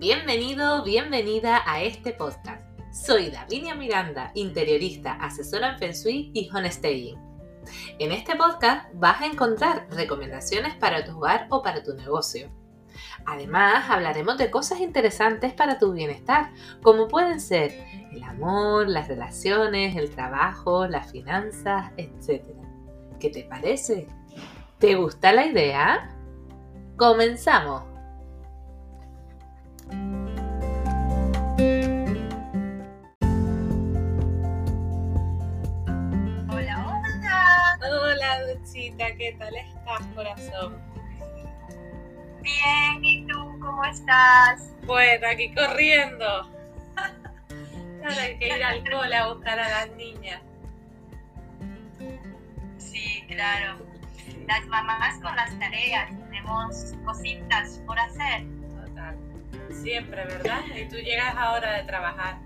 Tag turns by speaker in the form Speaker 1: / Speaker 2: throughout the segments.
Speaker 1: Bienvenido, bienvenida a este podcast. Soy Davinia Miranda, interiorista, asesora en Feng Shui y Staying. En este podcast vas a encontrar recomendaciones para tu hogar o para tu negocio. Además, hablaremos de cosas interesantes para tu bienestar, como pueden ser el amor, las relaciones, el trabajo, las finanzas, etc. ¿Qué te parece? ¿Te gusta la idea? ¡Comenzamos! ¿Qué tal estás, corazón?
Speaker 2: Bien, ¿y tú cómo estás?
Speaker 1: Bueno, aquí corriendo. Ahora hay que ir al cole a buscar a las niñas.
Speaker 2: Sí, claro. Las mamás con las tareas, tenemos cositas por hacer.
Speaker 1: Total. Siempre, ¿verdad? Y tú llegas a hora de trabajar.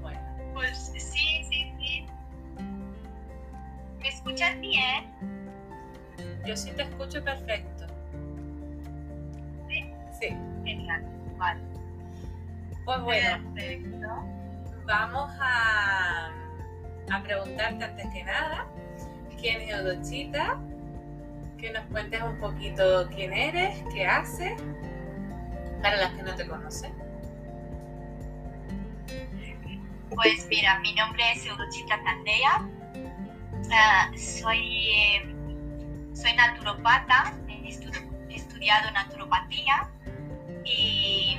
Speaker 1: Bueno,
Speaker 2: Pues sí, sí. ¿Me escuchas bien?
Speaker 1: yo sí te escucho perfecto.
Speaker 2: Sí.
Speaker 1: Sí.
Speaker 2: Genial. Vale.
Speaker 1: Pues bueno,
Speaker 2: Perfecto.
Speaker 1: vamos a, a preguntarte antes que nada quién es Odochita, que nos cuentes un poquito quién eres, qué haces, para las que no te conocen.
Speaker 2: Pues mira, mi nombre es Eudochita Tandea. Soy, eh, soy naturopata, he estu- he estudiado naturopatía y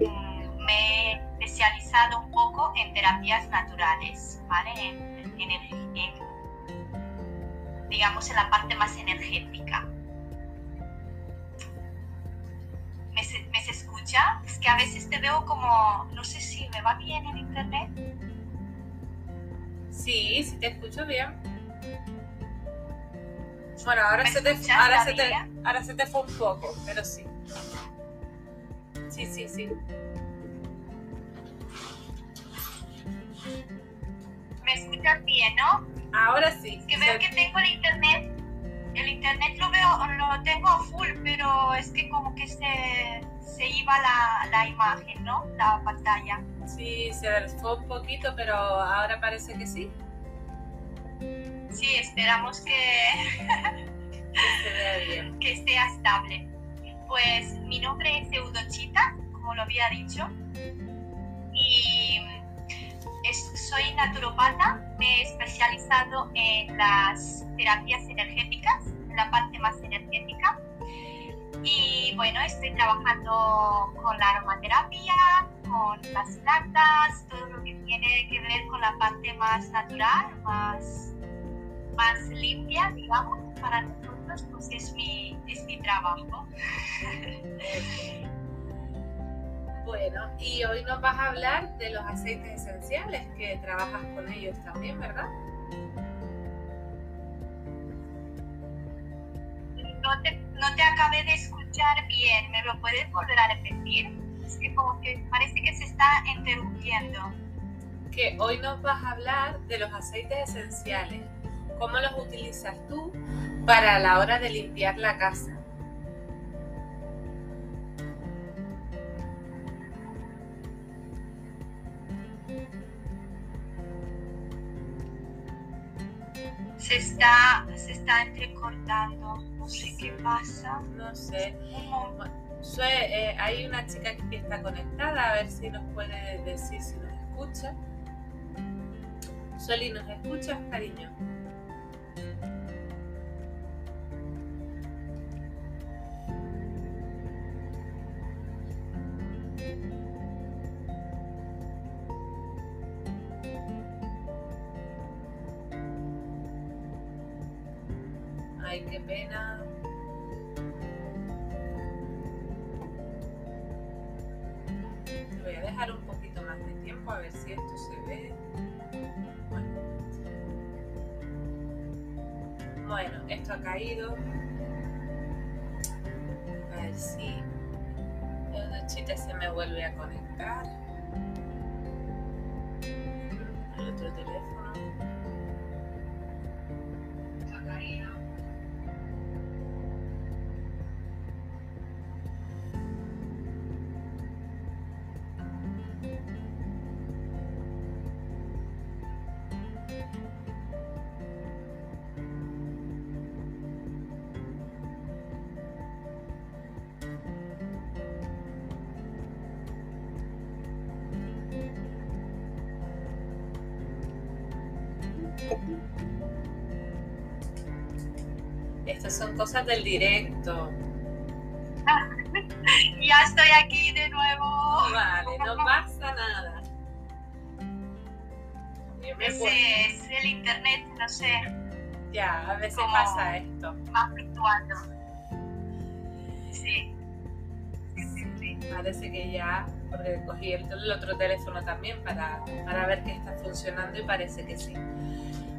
Speaker 2: mm, me he especializado un poco en terapias naturales, ¿vale? En, el- digamos, en la parte más energética. ¿Me se, me se escucha? Es que a veces te veo como, no sé si me va bien en internet.
Speaker 1: Sí, sí te escucho bien. Bueno, ahora
Speaker 2: ¿Me
Speaker 1: se te, ahora se te, ahora se te fue un poco, pero sí. Sí, sí, sí.
Speaker 2: Me escuchas bien, ¿no?
Speaker 1: Ahora sí.
Speaker 2: Es que veo que tengo el internet. El internet lo veo, lo tengo a full, pero es que como que se, se iba la, la imagen, ¿no? La pantalla.
Speaker 1: Sí, se fue un poquito, pero ahora parece que sí.
Speaker 2: Sí, esperamos que,
Speaker 1: que
Speaker 2: esté estable. Pues mi nombre es Eudochita, como lo había dicho, y soy naturopata, me he especializado en las terapias energéticas, en la parte más energética, y bueno, estoy trabajando con la aromaterapia, con las plantas, todo lo que tiene que ver con la parte más natural, más, más limpia, digamos, para nosotros, pues es mi, es mi trabajo.
Speaker 1: Bueno, y hoy nos vas a hablar de los aceites esenciales que trabajas con ellos también, ¿verdad?
Speaker 2: No te, no te acabé de escuchar bien, ¿me lo puedes volver a repetir? Es que como que parece que se está interrumpiendo.
Speaker 1: Que hoy nos vas a hablar de los aceites esenciales, cómo los utilizas tú para la hora de limpiar la casa.
Speaker 2: Se está, se está entrecortando, no sé qué pasa.
Speaker 1: No sé, eh, hay una chica que está conectada, a ver si nos puede decir si nos escucha. Sueli, ¿nos escuchas, cariño? El otro teléfono. Estas son cosas del directo.
Speaker 2: ya estoy aquí de nuevo.
Speaker 1: Vale, no pasa nada.
Speaker 2: Ese es el internet, no sé.
Speaker 1: Ya, a veces pasa esto.
Speaker 2: Más fluctuando. Sí.
Speaker 1: Parece que ya, porque cogí el, otro teléfono también para, para ver que está funcionando y parece que sí.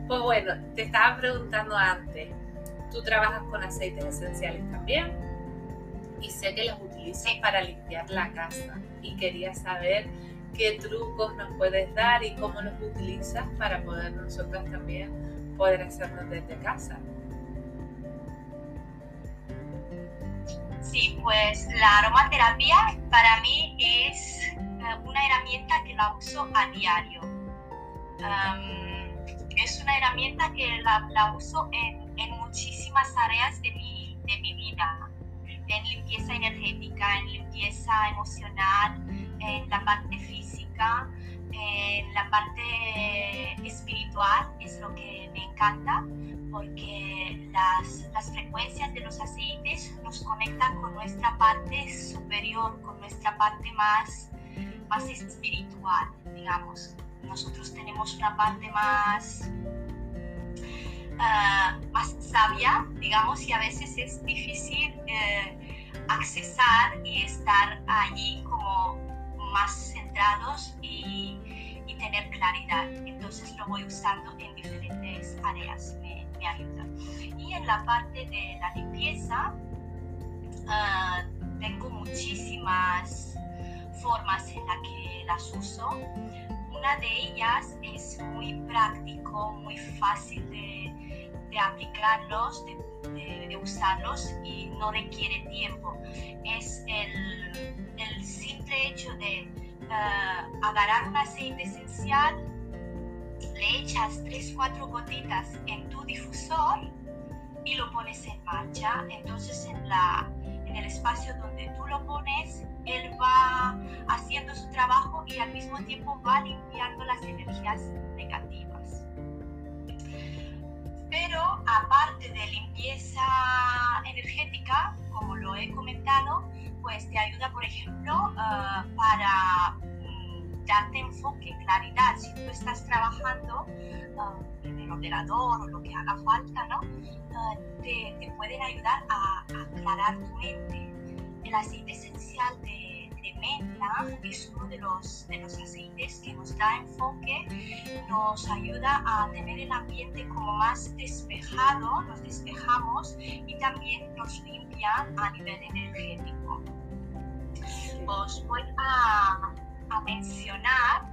Speaker 1: Pues bueno, te estaba preguntando antes, tú trabajas con aceites esenciales también y sé que los utilizas para limpiar la casa y quería saber qué trucos nos puedes dar y cómo los utilizas para poder nosotras también poder hacernos desde casa.
Speaker 2: Sí, pues la aromaterapia para mí es eh, una herramienta que la uso a diario. es una herramienta que la, uso en, muchísimas áreas de mi, de mi vida, en limpieza energética, en limpieza emocional, en la parte física, en la parte espiritual, es lo que me encanta porque las, las, frecuencias de los aceites nos conectan con nuestra parte superior, con nuestra parte más, más espiritual, digamos. Nosotros tenemos una parte más, uh, más sabia, digamos, y a veces es difícil eh, accesar y estar allí como más centrados y, y tener claridad. Entonces lo voy usando en diferentes áreas y en la parte de la limpieza, ah, tengo muchísimas formas en las que las uso. Una de ellas es muy práctico, muy fácil de, de aplicarlos, de, usarlos y no requiere tiempo. Es el, el simple hecho de uh, agarrar un aceite esencial, le echas 3-4 gotitas en tu difusor y lo pones en marcha. Entonces en, la, en el espacio donde tú lo pones, él va haciendo su trabajo y al mismo tiempo va limpiando las energías negativas. Pero aparte de limpieza energética, como lo he comentado, pues te ayuda, por ejemplo, uh, para darte enfoque, claridad. Si tú estás trabajando ah, en el ordenador o lo que haga falta, ¿no? Ah, te, pueden ayudar a, aclarar tu mente. El aceite esencial de, de menta es uno de los, de los aceites que nos da enfoque, nos ayuda a tener el ambiente como más despejado, nos despejamos y también nos limpia a nivel energético. Os voy a a mencionar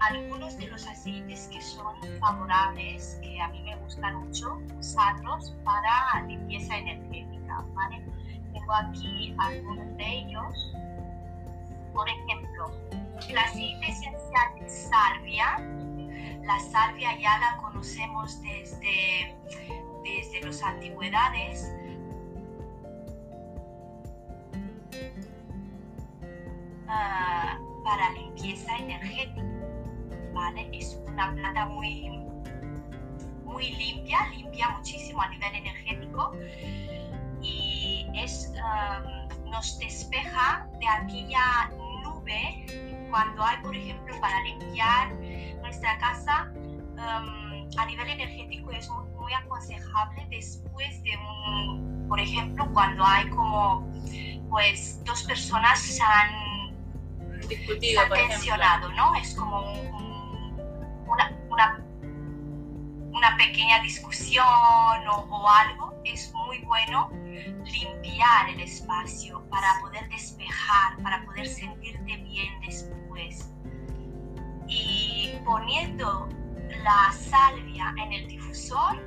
Speaker 2: algunos de los aceites que son favorables, que a mí me gustan mucho usarlos para limpieza energética. ¿vale? Tengo aquí algunos de ellos. Por ejemplo, el aceite esencial de salvia. La salvia ya la conocemos desde, desde las antigüedades. Uh, para limpieza energética. ¿vale? Es una planta muy, muy limpia, limpia muchísimo a nivel energético y es, nos despeja de aquella nube cuando hay, por ejemplo, para limpiar nuestra casa. Um, a nivel energético es muy, muy aconsejable después de un, por ejemplo, cuando hay como pues dos personas se han
Speaker 1: discutido, por
Speaker 2: tensionado, ¿no? Es como una, una, una, pequeña discusión o, o, algo. Es muy bueno limpiar el espacio para poder despejar, para poder sentirte bien después. Y poniendo la salvia en el difusor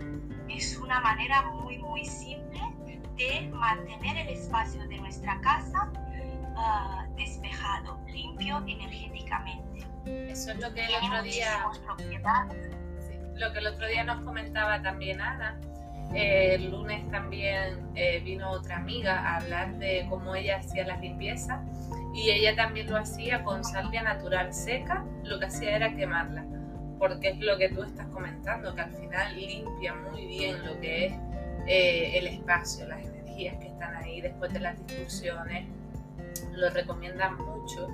Speaker 2: es una manera muy, muy simple de mantener el espacio de nuestra casa uh, despejado, limpio energéticamente.
Speaker 1: Eso es lo que el otro día... lo que el otro día nos comentaba también Ana. el lunes también eh, vino otra amiga a hablar de cómo ella hacía las limpiezas y ella también lo hacía con salvia natural seca, lo que hacía era quemarla, porque es lo que tú estás comentando, que al final limpia muy bien lo que es eh, el espacio, las energías que están ahí después de las discusiones. Lo recomiendan mucho.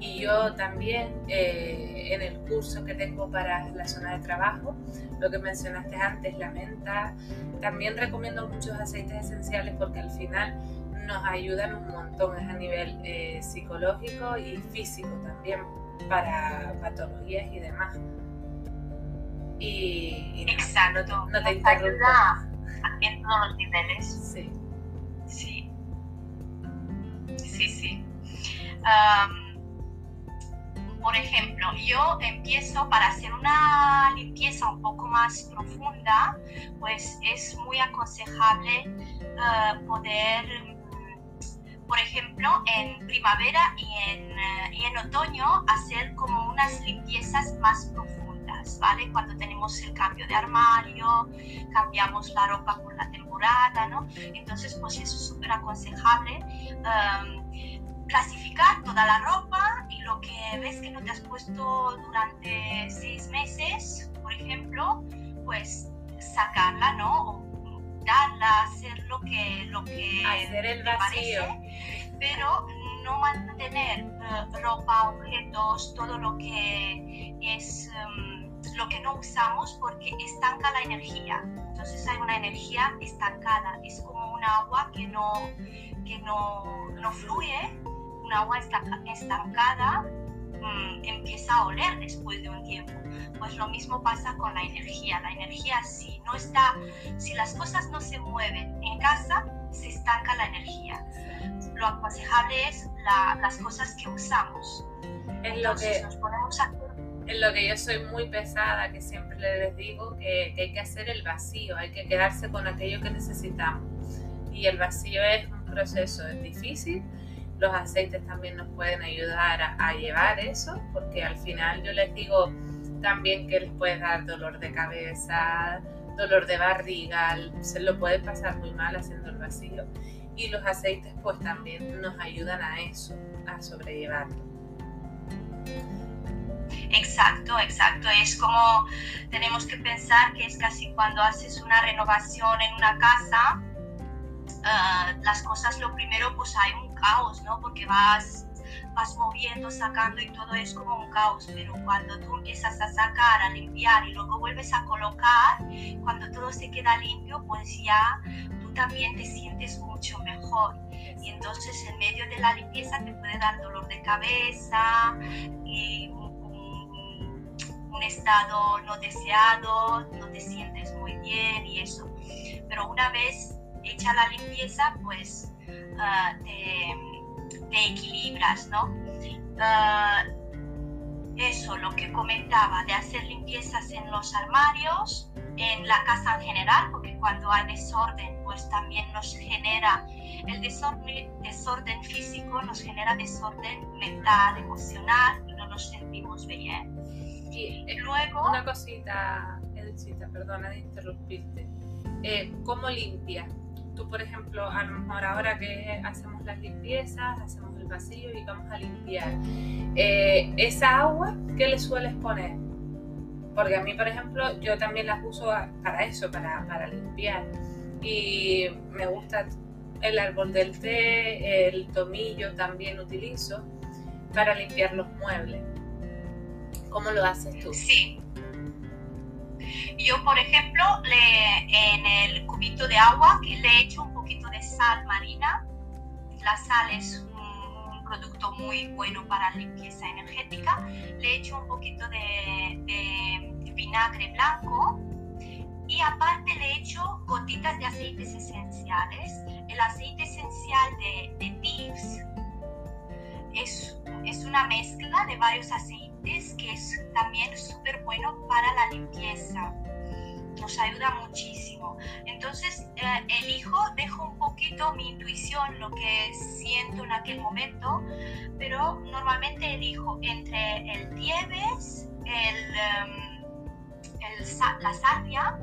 Speaker 1: Y yo también eh, en el curso que tengo para la zona de trabajo, lo que mencionaste antes, la menta, también recomiendo muchos aceites esenciales porque al final nos ayudan un montón, es a nivel eh, psicológico y físico también para patologías y demás.
Speaker 2: Y, Exacto, no, te ayuda en todos los niveles. Sí. Sí. Sí, sí. Por ejemplo, yo empiezo para hacer una limpieza un poco más profunda, pues es muy aconsejable eh, poder por ejemplo, en primavera y en, eh, y en, otoño hacer como unas limpiezas más profundas, ¿vale? Cuando tenemos el cambio de armario, cambiamos la ropa por la temporada, ¿no? Entonces, pues eso es súper aconsejable. Um, clasificar toda la ropa y lo que ves que no te has puesto durante seis meses, por ejemplo, pues sacarla, ¿no? darla, hacer lo que, lo que
Speaker 1: hacer el vacío.
Speaker 2: pero no mantener eh, ropa, objetos, todo lo que es em, lo que no usamos porque estanca la energía. Entonces hay una energía estancada, es como un agua que no, que no, no fluye, un agua estancada Mm, empieza a oler después de un tiempo. Pues lo mismo pasa con la energía. La energía si no está, si las cosas no se mueven en casa, se estanca la energía. Lo aconsejable es las cosas que usamos.
Speaker 1: Es lo que nos ponemos a en lo que yo soy muy pesada, que siempre les digo que, que, hay que hacer el vacío, hay que quedarse con aquello que necesitamos. Y el vacío es un proceso, es difícil, los aceites también nos pueden ayudar a, llevar eso, porque al final yo les digo también que les puede dar dolor de cabeza, dolor de barriga, se lo puede pasar muy mal haciendo el vacío. Y los aceites pues también nos ayudan a eso, a sobrellevarlo.
Speaker 2: Exacto, exacto. Es como tenemos que pensar que es casi cuando haces una renovación en una casa, ah, las cosas lo primero pues hay un caos, ¿no? Porque vas, vas moviendo, sacando y todo es como un caos, pero cuando tú empiezas a sacar, a limpiar y luego vuelves a colocar, cuando todo se queda limpio, pues ya tú también te sientes mucho mejor. Y entonces en medio de la limpieza te puede dar dolor de cabeza y un, un estado no deseado, no te sientes muy bien y eso. Pero una vez hecha la limpieza, pues Ah, te, equilibras, ¿no? Ah, eso, lo que comentaba, de hacer limpiezas en los armarios, en la casa en general, porque cuando hay desorden, pues también nos genera, el desorden, desorden físico nos genera desorden mental, emocional, y no nos sentimos bien.
Speaker 1: Y eh, luego... Una cosita, Edicita, perdona de interrumpirte. Eh, ¿Cómo limpia? Tú, por ejemplo, a lo mejor ahora que hacemos las limpiezas, hacemos el vacío y vamos a limpiar, eh, esa agua, ¿qué le sueles poner? Porque a mí, por ejemplo, yo también las uso para eso, para, para limpiar. Y me gusta el árbol del té, el tomillo también utilizo para limpiar los muebles. ¿Cómo lo haces tú?
Speaker 2: Sí, yo, por ejemplo, le, en el cubito de agua le echo un poquito de sal marina. La sal es un producto muy bueno para limpieza energética. Le echo un poquito de, vinagre blanco y aparte le echo gotitas de aceites esenciales. El aceite esencial de, de Tips es, es una mezcla de varios aceites que es también súper bueno para la limpieza. Nos ayuda muchísimo. Entonces, eh, elijo, dejo un poquito mi intuición, lo que siento en aquel momento, pero normalmente elijo entre el tieves, el, em, el, la salvia,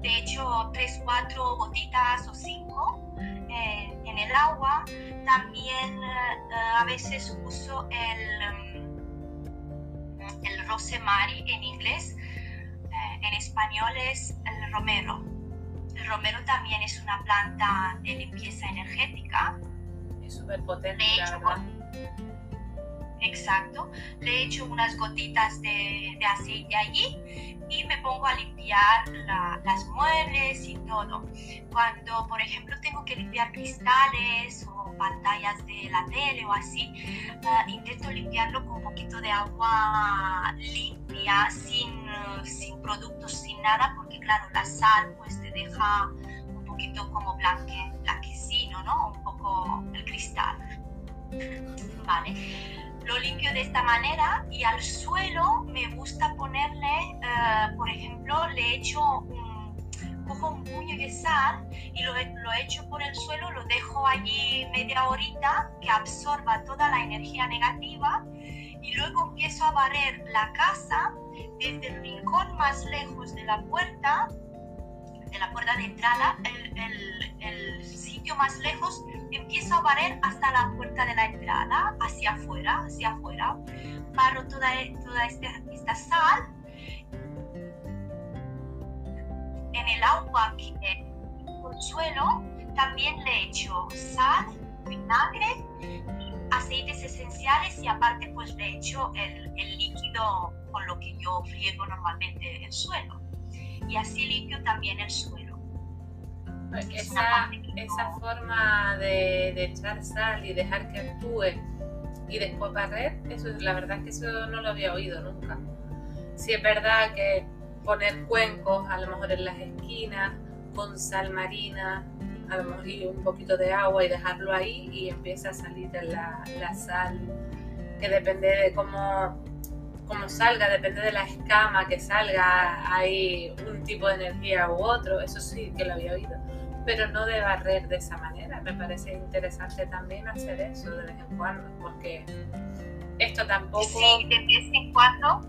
Speaker 2: de hecho 3, 4 gotitas o 5 eh, en el agua. También eh, a veces uso el em, el rosemary en inglés, eh, en español es el romero. El romero también es una planta de limpieza energética.
Speaker 1: Es súper potente,
Speaker 2: Exacto. Le echo unas gotitas de, aceite allí y me pongo a limpiar las muebles y todo. Cuando, por ejemplo, tengo que limpiar cristales o pantallas de la tele o así, ah, intento limpiarlo con un poquito de agua limpia, sin, productos, sin nada, porque claro, la sal pues te deja un poquito como blanque, blanquecino, ¿no? Un poco el cristal. Vale lo limpio de esta manera y al suelo me gusta ponerle, eh, por ejemplo, le echo un, cojo un puño de sal y lo, lo echo por el suelo, lo dejo allí media horita que absorba toda la energía negativa y luego empiezo a barrer la casa desde el rincón más lejos de la puerta, de la puerta de entrada, el, el, el sitio más lejos empiezo a barrer hasta la puerta de la entrada, hacia afuera, hacia afuera. Barro toda, toda este, esta sal. En el agua que el suelo también le echo sal, vinagre, aceites esenciales y aparte pues le echo el, el líquido con lo que yo friego normalmente el suelo. Y así limpio también el suelo
Speaker 1: esa, esa forma de, echar sal y dejar que actúe y después barrer, eso la verdad es que eso no lo había oído nunca. Si es verdad que poner cuencos a lo mejor en las esquinas con sal marina, a lo mejor y un poquito de agua y dejarlo ahí y empieza a salir la, la sal, que depende de cómo, cómo salga, depende de la escama que salga, hay un tipo de energía u otro, eso sí que lo había oído pero no de barrer de esa manera. Me parece interesante también hacer eso de vez en cuando, porque esto tampoco...
Speaker 2: Sí, de vez en cuando.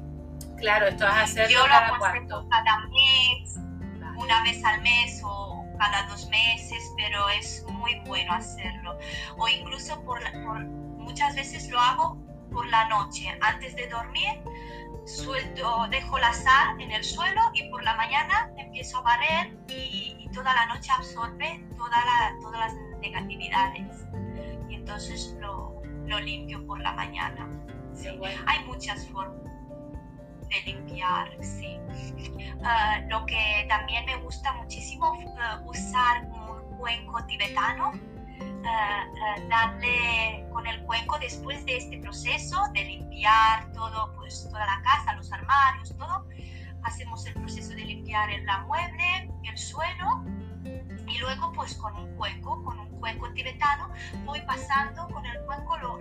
Speaker 1: Claro, esto es hacerlo
Speaker 2: Yo
Speaker 1: cada
Speaker 2: lo
Speaker 1: cuánto.
Speaker 2: cada mes, una vez al mes o cada dos meses, pero es muy bueno hacerlo. O incluso por, por muchas veces lo hago por la noche, antes de dormir, suelto, dejo la sal en el suelo y por la mañana empiezo a barrer y, toda la noche absorbe toda todas las negatividades. Y entonces lo, lo limpio por la mañana. Hay muchas formas de limpiar, sí. Ah, lo que también me gusta muchísimo uh, usar un cuenco tibetano darle con el cuenco después de este proceso de limpiar todo, pues toda la casa, los armarios, todo. Hacemos el proceso de limpiar la mueble, el suelo y luego pues con un cuenco, con un cuenco tibetano, voy pasando con el cuenco, lo,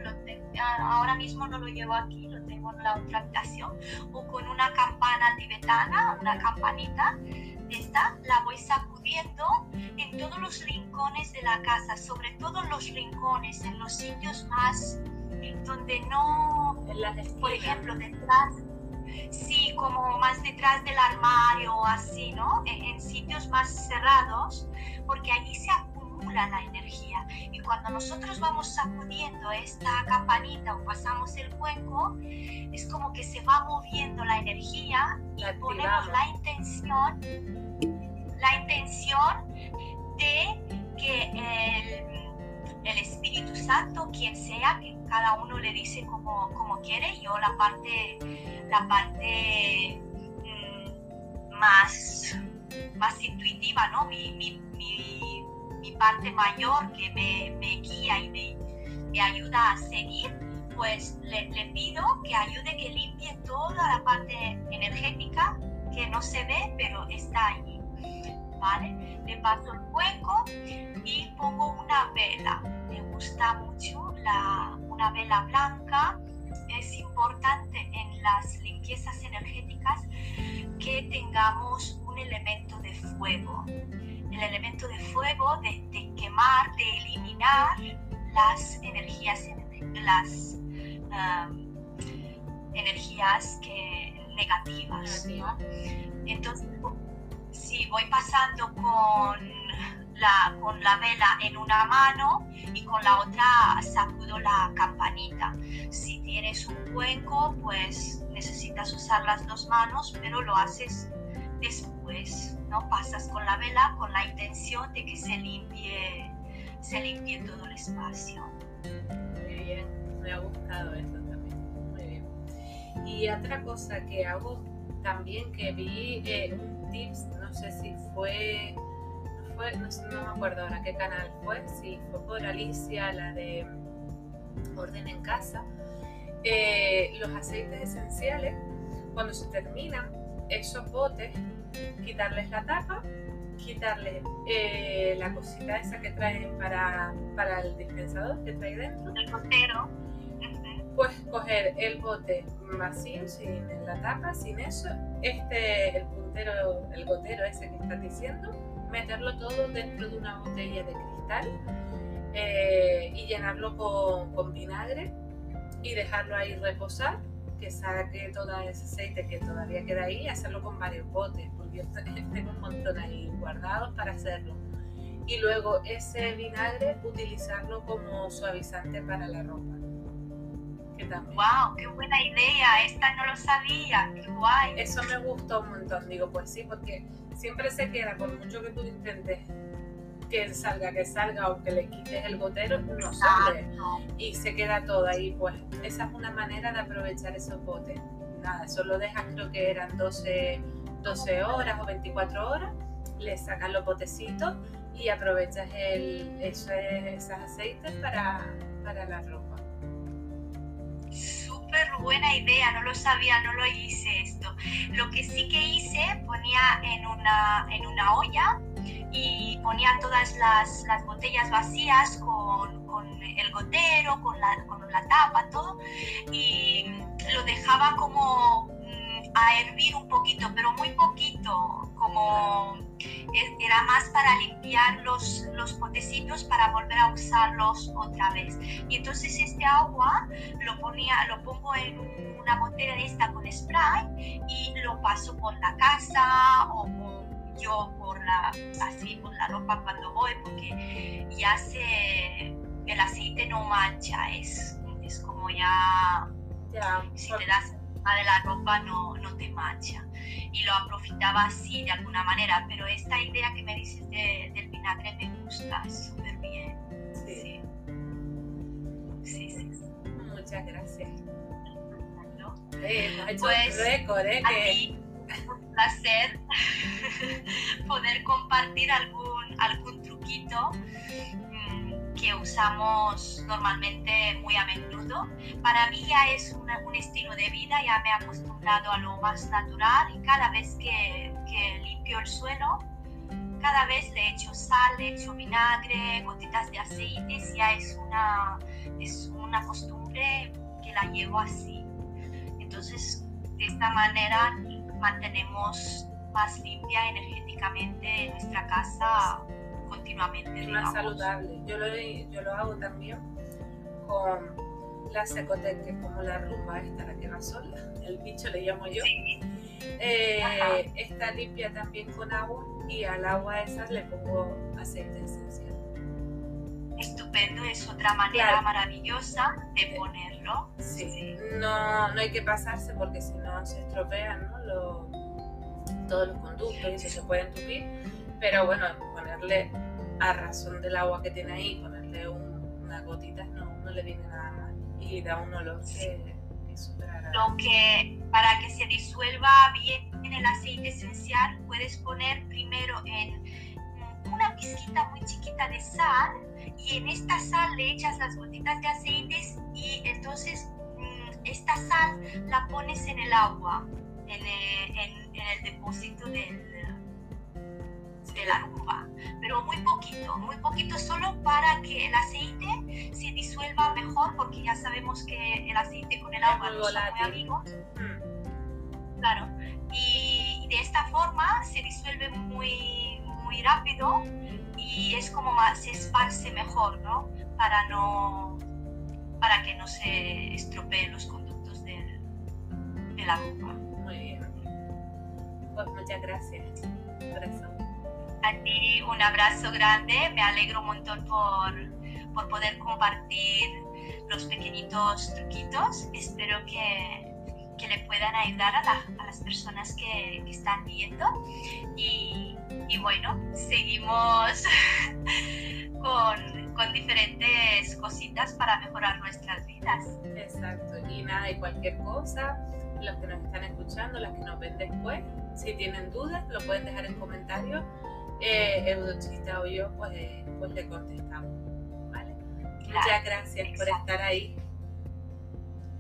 Speaker 2: ahora mismo no lo llevo aquí, lo tengo en la otra habitación, o con una campana tibetana, una campanita, esta la voy sacudiendo en todos los rincones de la casa, sobre todo en los rincones, en los sitios más donde no, por ejemplo, detrás, sí, como más detrás del armario o así, ¿no? En, en sitios más cerrados, porque allí se acumula la energía. Y cuando nosotros vamos sacudiendo esta campanita o pasamos el cuenco, es como que se va moviendo la energía y ponemos la intención, la intención de que el, el, Espíritu Santo, quien sea, que cada uno le dice como, como quiere, yo la parte, la parte mm, más, más intuitiva, ¿no? Mi, mi, mi, mi parte mayor que me, guía y me, ayuda a seguir, pues le, pido que ayude, que limpie toda la parte energética que no se ve, pero está allí. ¿Vale? Le paso el hueco y pongo una vela. Me gusta mucho la, una vela blanca. Es importante en las limpiezas energéticas que tengamos un elemento de fuego el elemento de fuego, de, quemar, de eliminar las energías, las um, energías que, negativas. Entonces, si voy pasando con la, con la vela en una mano y con la otra sacudo la campanita. Si tienes un cuenco, pues necesitas usar las dos manos, pero lo haces después, Pasas con la vela con la intención de que se limpie, se limpie todo el espacio.
Speaker 1: Muy bien, me ha gustado eso también. Muy bien. Y otra cosa que hago también que vi eh, un tips, no sé si fue, no, no, me acuerdo ahora qué canal fue, si fue por Alicia, la de Orden en Casa, eh, los aceites esenciales, cuando se terminan esos botes, quitarles la tapa, quitarle eh, la cosita esa que traen para, para el dispensador que trae dentro.
Speaker 2: El costero.
Speaker 1: Pues coger el bote vacío, sin la tapa, sin eso, este, el puntero, el gotero ese que estás diciendo, meterlo todo dentro de una botella de cristal eh, y llenarlo con, con vinagre y dejarlo ahí reposar, que saque todo ese aceite que todavía queda ahí, hacerlo con varios botes, porque yo tengo un montón ahí guardados para hacerlo. Y luego ese vinagre utilizarlo como suavizante para la ropa. Que también.
Speaker 2: ¡Wow! ¡Qué buena idea! Esta no lo sabía. ¡Qué guay!
Speaker 1: Eso me gustó un montón. Digo, pues sí, porque siempre se queda, por mucho que tú intentes que salga, que salga, aunque le quites el gotero, no sale. Y se queda todo ahí. Pues esa es una manera de aprovechar esos botes. Nada, solo dejas, creo que eran 12, 12 horas o 24 horas, le sacas los botecitos y aprovechas el, esos, esos aceites para, para la ropa.
Speaker 2: Súper buena idea, no lo sabía, no lo hice esto. Lo que sí que hice, ponía en una, en una olla y ponía todas las, las botellas vacías con, con, el gotero, con la, con la tapa, todo, y lo dejaba como a hervir un poquito, pero muy poquito, como era más para limpiar los, los potecitos para volver a usarlos otra vez. Y entonces este agua lo, ponía, lo pongo en una botella de esta con spray y lo paso por la casa o por, yo por la, así por la ropa cuando voy porque ya se, el aceite no mancha, es, es como ya,
Speaker 1: Ya,
Speaker 2: si te das de la ropa no, no, te mancha. Y lo aprovechaba así de alguna manera, pero esta idea que me dices de, del vinagre me gusta súper bien.
Speaker 1: Sí.
Speaker 2: Sí. sí, sí.
Speaker 1: Muchas gracias.
Speaker 2: ¿No?
Speaker 1: Eh, has hecho
Speaker 2: Pues,
Speaker 1: un récord, ¿eh?
Speaker 2: A
Speaker 1: Que-
Speaker 2: ti, un placer poder compartir algún, algún truquito mm, que usamos normalmente muy a menudo. Para mí ya es un estilo de vida, ya me he acostumbrado a lo más natural y cada vez que, que limpio el suelo, cada vez le echo sal, le echo vinagre, gotitas de aceites, ya es una, es una costumbre que la llevo así. Entonces, de esta manera mantenemos más limpia energéticamente nuestra casa continuamente.
Speaker 1: es más
Speaker 2: digamos.
Speaker 1: saludable. Yo lo, yo lo hago también con la secotec, que es como la rumba esta, la que va sola, el bicho le llamo yo.
Speaker 2: Sí,
Speaker 1: Eh, está limpia también con agua y al agua esa le pongo aceite esencial.
Speaker 2: Estupendo, es otra manera
Speaker 1: Claro.
Speaker 2: maravillosa de ponerlo.
Speaker 1: Sí, no, no hay que pasarse porque si no se estropean ¿no? Lo- todos los conductos y eso se puede entupir. Pero bueno, ponerle a razón del agua que tiene ahí, ponerle un- unas gotitas no, no le viene nada mal. Y da un olor que, que es súper agradable.
Speaker 2: Lo que para que se disuelva bien el aceite esencial puedes poner primero en una pizquita muy chiquita de sal y en esta sal le echas las gotitas de aceites y entonces mm, esta sal la pones en el agua, en, eh, en- en el depósito del, de la rumba, pero muy poquito, muy poquito solo para que el aceite se disuelva mejor porque ya sabemos que el aceite con el agua no son muy amigos.
Speaker 1: Mm,
Speaker 2: Claro, y de esta forma se disuelve muy, muy rápido y es como más, se esparce mejor, ¿no? Para, no, para que no se estropeen los conductos del, de la ropa.
Speaker 1: muy bien. Pues muchas gracias eso.
Speaker 2: A ti un abrazo grande, me alegro un montón por, por poder compartir los pequeñitos truquitos. Espero que, que le puedan ayudar a, la- a las personas que, que están viendo. Y, y bueno, seguimos con, con diferentes cositas para mejorar nuestras vidas.
Speaker 1: Exacto, y nada, y cualquier cosa, los que nos están escuchando, las que nos ven después, si tienen dudas, lo pueden dejar en comentarios. Eh, Eudochista o yo, pues, eh, pues le contestamos. ¿vale? Muchas gracias por
Speaker 2: exacto.
Speaker 1: estar ahí.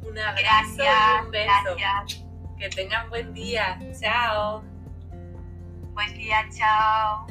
Speaker 1: Un abrazo
Speaker 2: Gracias,
Speaker 1: y un beso.
Speaker 2: gracias.
Speaker 1: Que tengan buen día. Chao.
Speaker 2: Buen día, chao.